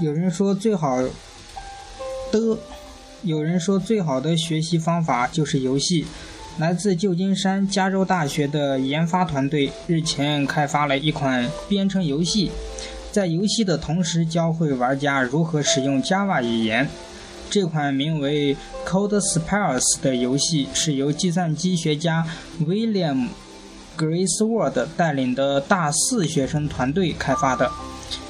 有人说最好的，有人说最好的学习方法就是游戏。来自旧金山加州大学的研发团队日前开发了一款编程游戏，在游戏的同时教会玩家如何使用 Java 语言。这款名为 Code Spells 的游戏是由计算机学家 William Gracewood 带领的大四学生团队开发的。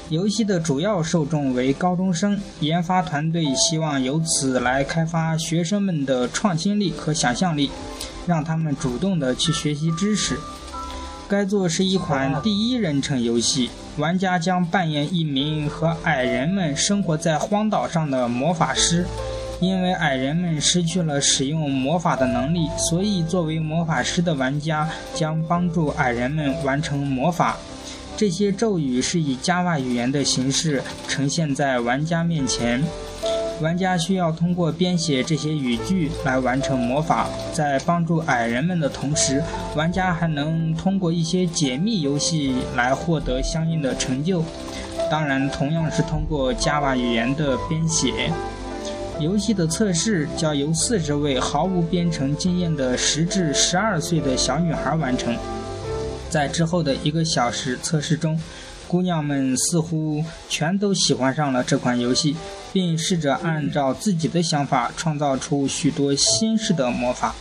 游戏的主要受众为高中生，研发团队希望由此来开发学生们的创新力和想象力，让他们主动的去学习知识。该作是一款第一人称游戏，玩家将扮演一名和矮人们生活在荒岛上的魔法师。因为矮人们失去了使用魔法的能力，所以作为魔法师的玩家将帮助矮人们完成魔法。这些咒语是以 Java 语言的形式呈现在玩家面前，玩家需要通过编写这些语句来完成魔法。在帮助矮人们的同时，玩家还能通过一些解密游戏来获得相应的成就。当然，同样是通过 Java 语言的编写。游戏的测试将由四十位毫无编程经验的十至十二岁的小女孩完成。在之后的一个小时测试中，姑娘们似乎全都喜欢上了这款游戏，并试着按照自己的想法创造出许多新式的魔法。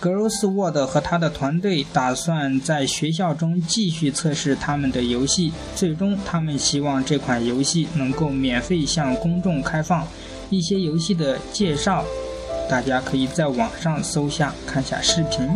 Girls World 和他的团队打算在学校中继续测试他们的游戏，最终他们希望这款游戏能够免费向公众开放。一些游戏的介绍，大家可以在网上搜下看下视频。